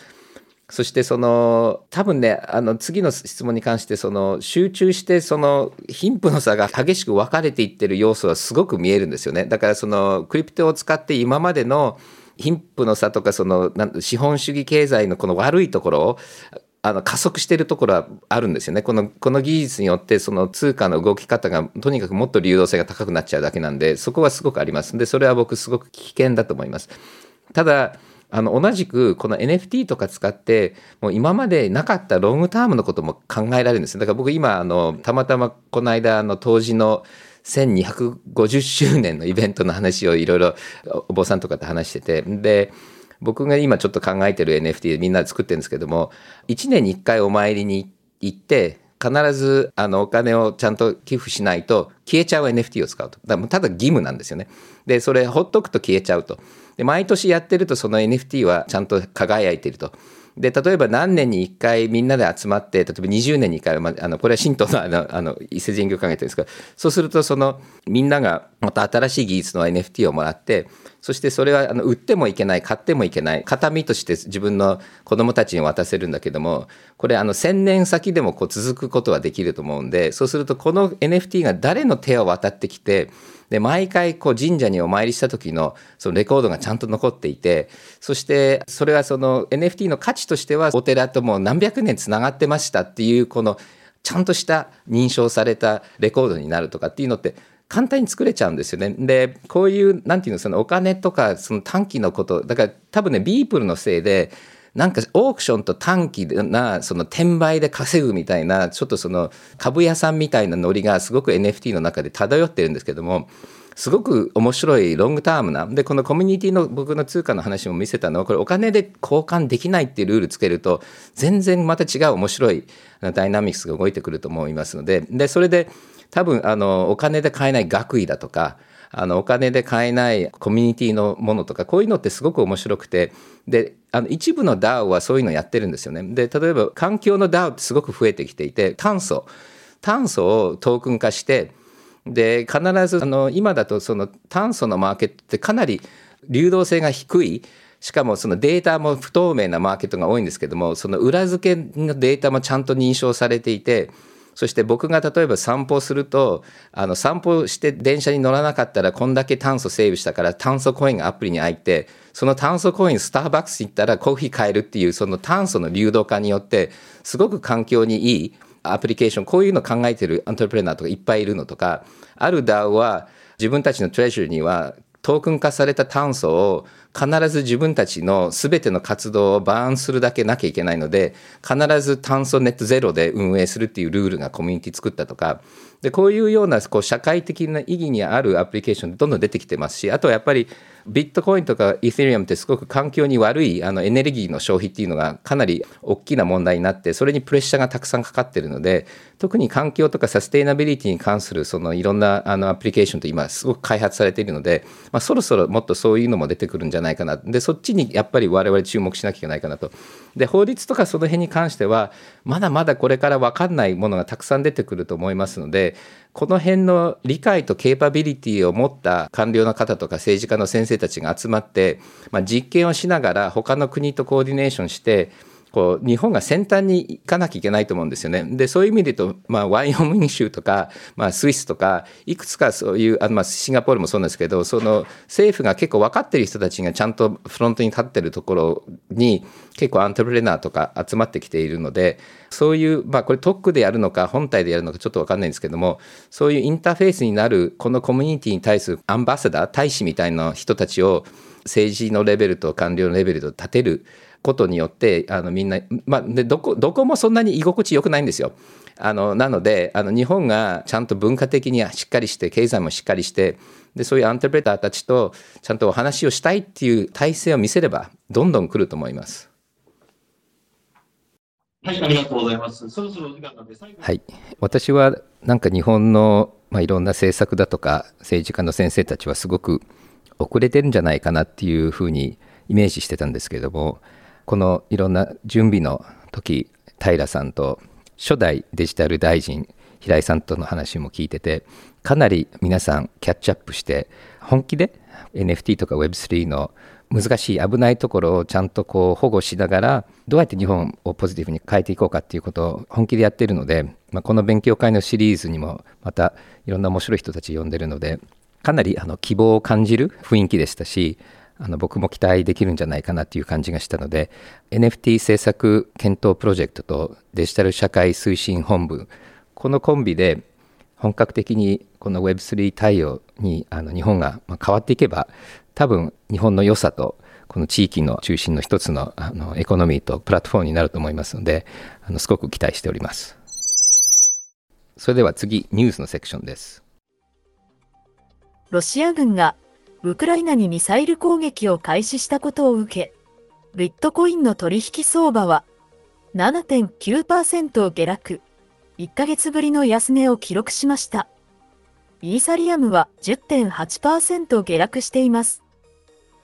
そしてその多分ねあの次の質問に関してその集中してその貧富の差が激しく分かれていってる要素はすごく見えるんですよねだからそのクリプトを使って今までの貧富の差とかその資本主義経済のこの悪いところをあの加速しているところはあるんですよね。このこの技術によってその通貨の動き方がとにかくもっと流動性が高くなっちゃうだけなんでそこはすごくあります。でそれは僕すごく危険だと思います。ただあの同じくこの NFT とか使ってもう今までなかったロングタームのことも考えられるんですだから僕今あのたまたまこの間の当時の1250周年のイベントの話をいろいろお坊さんとかと話しててで僕が今ちょっと考えてる NFT でみんなで作ってるんですけども1年に1回お参りに行って必ずあのお金をちゃんと寄付しないと消えちゃう NFT を使うと。だただ義務なんですよね。でそれほっとくと消えちゃうと。で毎年やってるとその NFT はちゃんと輝いてると。で例えば何年に1回みんなで集まって例えば20年に1回、まあ、あのこれは神道のあのあの伊勢神宮考えてるんですけどそうするとそのみんながまた新しい技術の NFT をもらってそしてそれはあの売ってもいけない買ってもいけない形見として自分の子供たちに渡せるんだけどもこれあの1,000年先でもこう続くことはできると思うんでそうするとこの NFT が誰の手を渡ってきてで毎回こう神社にお参りした時のそのレコードがちゃんと残っていてそしてそれはその NFT の価値としてはお寺ともう何百年つながってましたっていうこのちゃんとした認証されたレコードになるとかっていうのって簡単に作れちゃうんですよね。でこういうなんていうのそのお金とかその短期のことだから多分ねビープルのせいでなんかオークションと短期なその転売で稼ぐみたいなちょっとその株屋さんみたいなノリがすごく NFT の中で漂ってるんですけどもすごく面白いロングタームなでこのコミュニティの僕の通貨の話も見せたのはこれお金で交換できないっていうルールつけると全然また違う面白いダイナミクスが動いてくると思いますのででそれで多分あのお金で買えない学位だとかあのお金で買えないコミュニティのものとかこういうのってすごく面白くて。であの一部の DAO はそういうのやってるんですよね。で例えば環境の DAO ってすごく増えてきていて炭素。炭素をトークン化してで必ずあの今だとその炭素のマーケットってかなり流動性が低い。しかもそのデータも不透明なマーケットが多いんですけどもその裏付けのデータもちゃんと認証されていてそして僕が例えば散歩するとあの散歩して電車に乗らなかったらこんだけ炭素セーブしたから炭素コインがアプリに入ってその炭素コインスターバックス行ったらコーヒー買えるっていうその炭素の流動化によってすごく環境にいいアプリケーションこういうの考えてるアントレプレナーとかいっぱいいるのとかある DAO は自分たちのトレジューにはトークン化された炭素を必ず自分たちの全ての活動をバーンするだけなきゃいけないので必ず炭素ネットゼロで運営するっていうルールがコミュニティ作ったとかでこういうようなこう社会的な意義にあるアプリケーションどんどん出てきてますしあとはやっぱりビットコインとかイーセリアムってすごく環境に悪いあのエネルギーの消費っていうのがかなり大きな問題になってそれにプレッシャーがたくさんかかってるので特に環境とかサステイナビリティに関するそのいろんなあのアプリケーションと今すごく開発されているので、まあ、そろそろもっとそういうのも出てくるんじゃないかな。でそっちにやっぱり我々注目しなきゃいけないかなと。で法律とかその辺に関してはまだまだこれから分かんないものがたくさん出てくると思いますのでこの辺の理解とケーパビリティを持った官僚の方とか政治家の先生たちが集まって、まあ、実験をしながら他の国とコーディネーションしてこう日本が先端に行かなきゃいけないと思うんですよね。でそういう意味で言うと、まあ、ワイオミン州とか、まあ、スイスとかいくつかそういうあ、まあ、シンガポールもそうなんですけどその政府が結構分かってる人たちがちゃんとフロントに立ってるところに結構アントレプレナーとか集まってきているのでそういう、まあ、これ特区でやるのか本体でやるのかちょっと分かんないんですけどもそういうインターフェースになるこのコミュニティに対するアンバサダー大使みたいな人たちを政治のレベルと官僚のレベルと立てることによってあのみんな、まあ、でどこどこもそんなに居心地よくないんですよ。あのなのであの日本がちゃんと文化的にしっかりして経済もしっかりしてでそういうアントプレーターたちとちゃんとお話をしたいっていう体制を見せればどんどん来ると思います。はい、ありがとうございます。そろそろ時間なんで最後はい、私はなんか日本の、まあ、いろんな政策だとか政治家の先生たちはすごく遅れてるんじゃないかなっていうふうにイメージしてたんですけれどもこのいろんな準備の時平さんと初代デジタル大臣平井さんとの話も聞いててかなり皆さんキャッチアップして本気で NFT とか Web3 の難しい危ないところをちゃんとこう保護しながらどうやって日本をポジティブに変えていこうかっていうことを本気でやってるので、まあ、この勉強会のシリーズにもまたいろんな面白い人たち呼んでるのでかなりあの希望を感じる雰囲気でしたしあの僕も期待できるんじゃないかなっていう感じがしたので NFT 政策検討プロジェクトとデジタル社会推進本部このコンビで本格的にこの Web3 対応にあの日本が変わっていけば多分日本の良さとこの地域の中心の一つのあのエコノミーとプラットフォームになると思いますのであのすごく期待しております。それでは次ニュースのセクションです。ロシア軍がウクライナにミサイル攻撃を開始したことを受け、ビットコインの取引相場は7.9%下落、1ヶ月ぶりの安値を記録しました。イーサリアムは10.8%下落しています。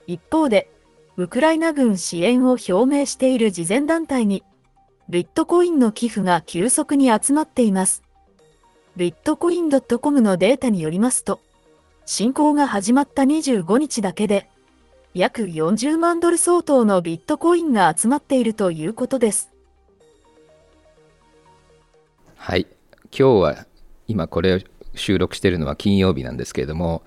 一方で、ウクライナ軍支援を表明している慈善団体に、ビットコインの寄付が急速に集まっています。ビットコイン .com のデータによりますと、侵攻が始まった25日だけで、約40万ドル相当のビットコインが集まっているということです。はい、今日は今これを収録しているのは金曜日なんですけれども、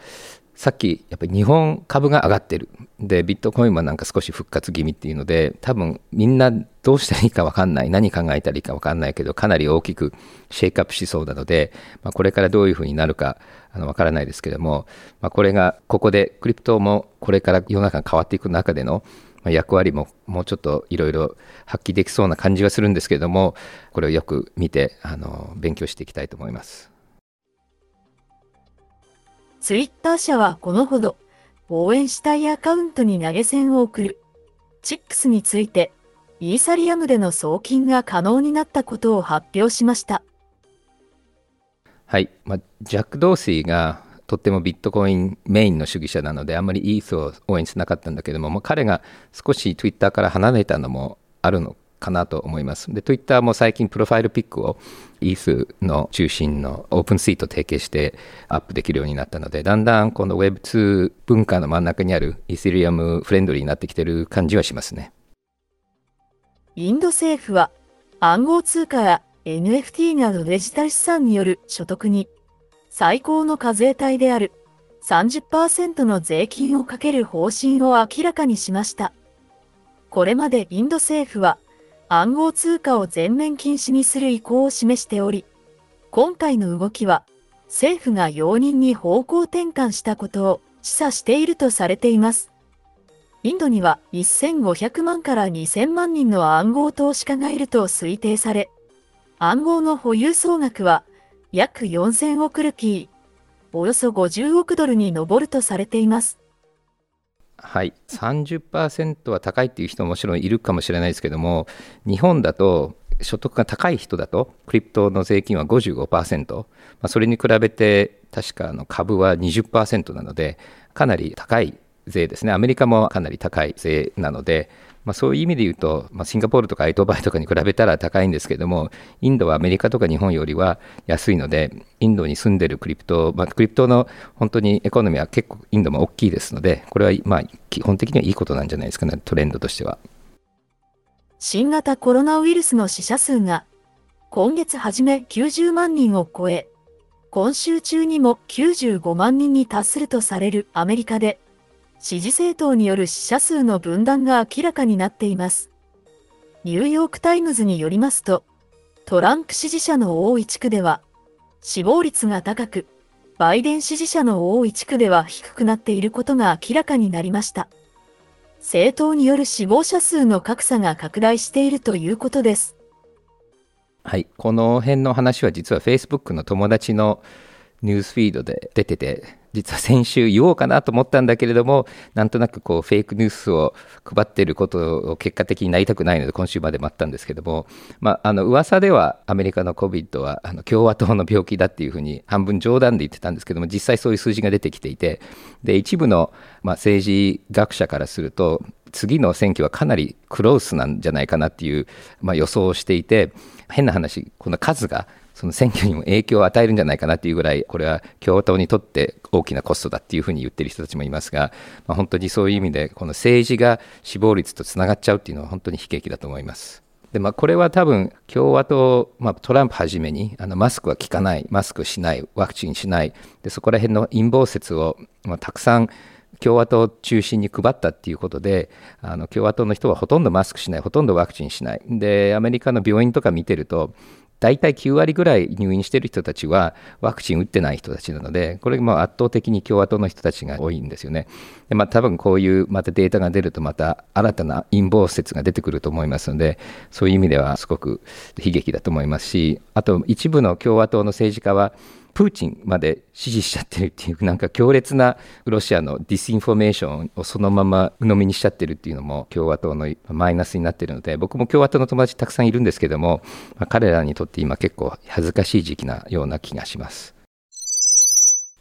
さっきやっぱり日本株が上がってるでビットコインもなんか少し復活気味っていうので多分みんなどうしたらいいか分かんない何考えたらいいか分かんないけどかなり大きくシェイクアップしそうなので、まあ、これからどういうふうになるかあの分からないですけども、まあ、これがここでクリプトもこれから世の中が変わっていく中での役割ももうちょっといろいろ発揮できそうな感じはするんですけれどもこれをよく見てあの勉強していきたいと思います。ツイッター社はこのほど、応援したいアカウントに投げ銭を送る。チックスについて、イーサリアムでの送金が可能になったことを発表しました。はい、まあ、ジャック・ドーシーがとってもビットコインメインの主義者なのであんまりイースを応援しなかったんだけども、まあ、彼が少し Twitter から離れたのもあるのかなと思います。で、Twitter も最近プロファイルピックを ETH の中心のオープンシート提携してアップできるようになったので、だんだんこの Web2 文化の真ん中にあるイーセリアムフレンドリーになってきてる感じはしますね。インド政府は暗号通貨や NFT などデジタル資産による所得に最高の課税帯である30%の税金をかける方針を明らかにしました。これまでインド政府は暗号通貨を全面禁止にする意向を示しており、今回の動きは政府が容認に方向転換したことを示唆しているとされています。インドには1500万から2000万人の暗号投資家がいると推定され、暗号の保有総額は約4000億ルピー、およそ50億ドルに上るとされています。はい、30%は高いっていう人ももちろんいるかもしれないですけども、日本だと所得が高い人だと、クリプトの税金は55%、まあ、それに比べて確かあの株は20%なので、かなり高い税ですね。アメリカもかなり高い税なので、まあ、そういう意味で言うと、まあ、シンガポールとかエトバイとかに比べたら高いんですけどもインドはアメリカとか日本よりは安いのでインドに住んでるクリプト、まあ、クリプトの本当にエコノミーは結構インドも大きいですのでこれはまあ基本的にはいいことなんじゃないですかねトレンドとしては。新型コロナウイルスの死者数が今月初め90万人を超え、今週中にも95万人に達するとされるアメリカで、支持政党による死者数の分断が明らかになっています。ニューヨークタイムズによりますと、トランプ支持者の多い地区では、死亡率が高く、バイデン支持者の多い地区では低くなっていることが明らかになりました。政党による死亡者数の格差が拡大しているということです。はい、この辺の話は実は Facebook の友達のニュースフィードで出てて、実は先週言おうかなと思ったんだけれども、なんとなくこうフェイクニュースを配っていることを結果的になりたくないので、今週まで待ったんですけども、まあ、あの噂ではアメリカの COVID はあの共和党の病気だっていうふうに半分冗談で言ってたんですけども、実際そういう数字が出てきていて、で一部の、まあ、政治学者からすると、次の選挙はかなりクロースなんじゃないかなっていう、まあ、予想をしていて、変な話、この数がその選挙にも影響を与えるんじゃないかなというぐらい、これは共和党にとって大きなコストだっていうふうに言ってる人たちもいますが、まあ、本当にそういう意味で、この政治が死亡率とつながっちゃうっていうのは本当に悲劇だと思います。でまあ、これは多分、共和党、まあ、トランプはじめにあのマスクは効かない、マスクしない、ワクチンしない、でそこら辺の陰謀説を、まあ、たくさん共和党中心に配ったっていうことで、あの共和党の人はほとんどマスクしない、ほとんどワクチンしない。で、アメリカの病院とか見てると、大体9割ぐらい入院している人たちはワクチン打ってない人たちなので、これも圧倒的に共和党の人たちが多いんですよね。でまあ、多分こういうまたデータが出ると、また新たな陰謀説が出てくると思いますので、そういう意味ではすごく悲劇だと思いますし、あと一部の共和党の政治家は、プーチンまで支持しちゃってるっていう、なんか強烈なロシアの disinformation をそのまま鵜呑みにしちゃってるっていうのも共和党のマイナスになってるので、僕も共和党の友達たくさんいるんですけども、まあ、彼らにとって今結構恥ずかしい時期なような気がします。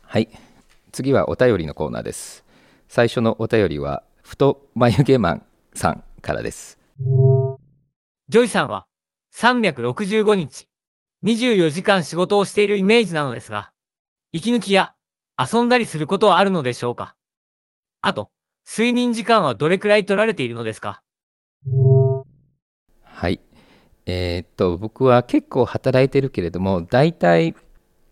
はい。次はお便りのコーナーです。最初のお便りは、太眉毛マンさんからです。ジョイさんは365日24時間仕事をしているイメージなのですが、息抜きや遊んだりすることはあるのでしょうか？あと、睡眠時間はどれくらい取られているのですか？はい。えー、っと、僕は結構働いてるけれども、大体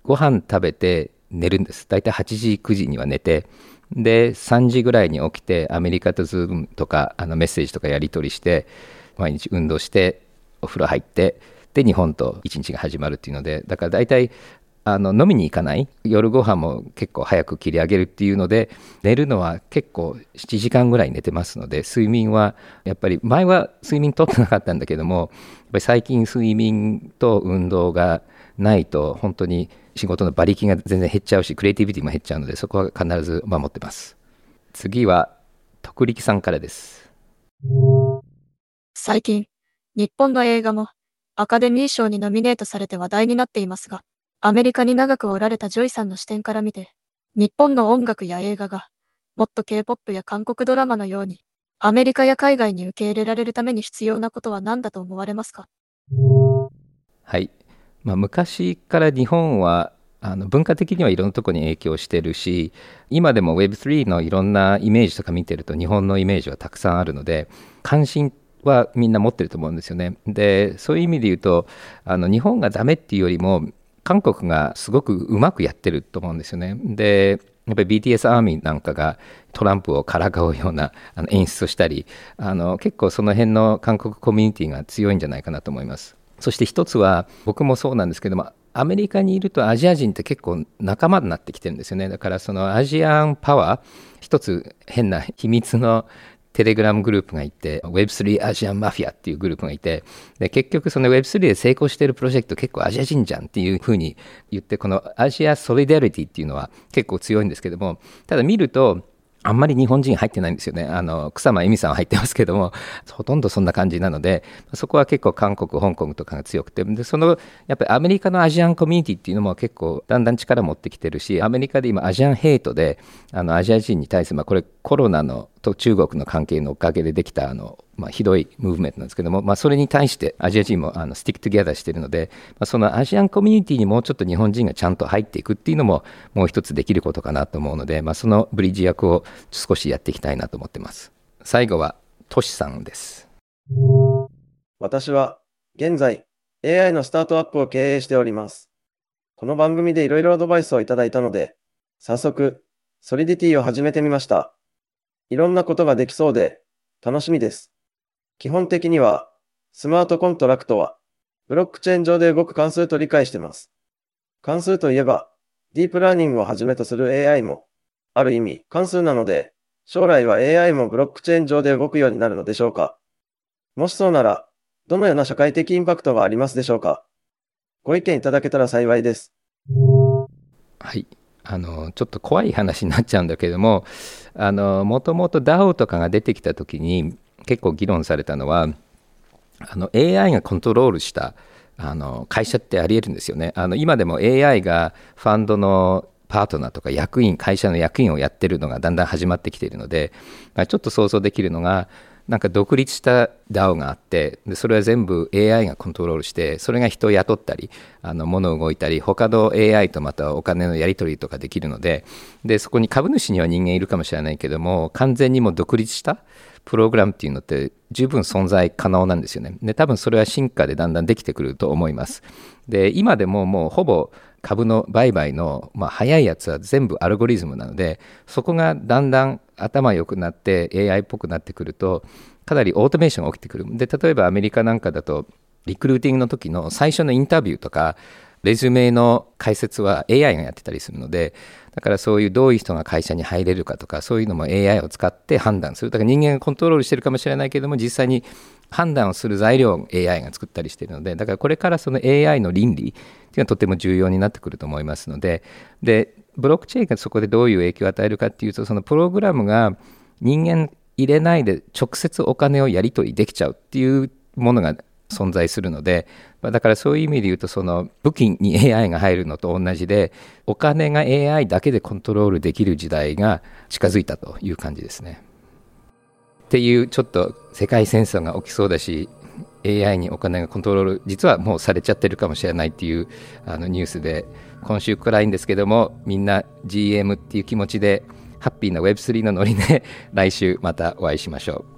ご飯食べて寝るんです。大体8時、9時には寝て、で、3時ぐらいに起きて、アメリカとズームとか、あのメッセージとかやり取りして、毎日運動して、お風呂入って、で日本と一日が始まるっていうのでだから大体あの飲みに行かない。夜ご飯も結構早く切り上げるっていうので寝るのは結構7時間ぐらい寝てますので睡眠はやっぱり前は睡眠とってなかったんだけどもやっぱり最近睡眠と運動がないと本当に仕事の馬力が全然減っちゃうしクリエイティビティも減っちゃうのでそこは必ず守ってます。次は徳力さんからです。最近日本の映画もアカデミー賞にノミネートされて話題になっていますが、アメリカに長くおられたジョイさんの視点から見て、日本の音楽や映画が、もっと K-POP や韓国ドラマのように、アメリカや海外に受け入れられるために必要なことは何だと思われますか？はい。まあ、昔から日本はあの文化的にはいろんなところに影響してるし今でも Web3 のいろんなイメージとか見てると日本のイメージはたくさんあるので関心はみんな持ってると思うんですよね。でそういう意味で言うとあの日本がダメっていうよりも韓国がすごくうまくやってると思うんですよね。でやっぱり BTS アーミーなんかがトランプをからかうようなあの演出をしたりあの結構その辺の韓国コミュニティが強いんじゃないかなと思います。そして一つは僕もそうなんですけどもアメリカにいるとアジア人って結構仲間になってきてるんですよねだからそのアジアンパワー一つ変な秘密のテレグラムグループがいて、Web3 アジアンマフィアっていうグループがいて、で結局その Web3 で成功しているプロジェクト結構アジア人じゃんっていうふうに言って、このアジアソリダリティっていうのは結構強いんですけども、ただ見ると、あんまり日本人入ってないんですよね。あの、草間恵美さんは入ってますけども、ほとんどそんな感じなので、そこは結構韓国、香港とかが強くて、で、その、やっぱりアメリカの Asian community っていうのも結構だんだん力持ってきてるし、アメリカで今 Asian hate で、あの、アジア人に対する、まあこれコロナのと中国の関係のおかげでできた、あの、まあ、ひどいムーブメントなんですけども、まあ、それに対してアジア人もあの stick together しているので、まあ、その Asian community にもうちょっと日本人がちゃんと入っていくっていうのももう一つできることかなと思うので、まあ、そのブリッジ役を少しやっていきたいなと思ってます。最後はトシさんです。私は現在 AI のスタートアップを経営しております。この番組でいろいろアドバイスをいただいたので、早速、ソリディティを始めてみました。いろんなことができそうで、楽しみです。基本的には、スマートコントラクトは、ブロックチェーン上で動く関数と理解してます。関数といえば、ディープラーニングをはじめとする AI も、ある意味関数なので、将来は AI もブロックチェーン上で動くようになるのでしょうかもしそうなら、どのような社会的インパクトがありますでしょうかご意見いただけたら幸いです。はい。あの、ちょっと怖い話になっちゃうんだけども、あの、もともと DAO とかが出てきたときに、結構議論されたのはあの AI がコントロールしたあの会社ってありえるんですよね。あの今でも AI がファンドのパートナーとか役員会社の役員をやってるのがだんだん始まってきているので、まあ、ちょっと想像できるのがなんか独立した DAO があってでそれは全部 AI がコントロールしてそれが人を雇ったりあの物を動いたり他の AI とまたお金のやり取りとかできるのででそこに株主には人間いるかもしれないけども完全にもう独立したプログラムっていうのって十分存在可能なんですよね。で、多分それは進化でだんだんできてくると思います。で、今でももうほぼ株の売買の、まあ、早いやつは全部アルゴリズムなので、そこがだんだん頭良くなって AI っぽくなってくると、かなりオートメーションが起きてくる。で、例えばアメリカなんかだと、リクルーティングの時の最初のインタビューとか、レジュメの解説は AI がやってたりするので、だからそういうどういう人が会社に入れるかとか、そういうのも AI を使って判断する。だから人間がコントロールしてるかもしれないけども、実際に判断をする材料を AI が作ったりしているので、だからこれからその AI の倫理っていうのはとても重要になってくると思いますので、で、ブロックチェーンがそこでどういう影響を与えるかっていうと、そのプログラムが人間入れないで直接お金をやり取りできちゃうっていうものが存在するので、まだからそういう意味で言うとその武器に AI が入るのと同じでお金が AI だけでコントロールできる時代が近づいたという感じですね。っていうちょっと世界戦争が起きそうだし AI にお金がコントロール実はもうされちゃってるかもしれないっていうあのニュースで今週くらいんですけどもみんな GM っていう気持ちでハッピーな Web3 のノリで来週またお会いしましょう。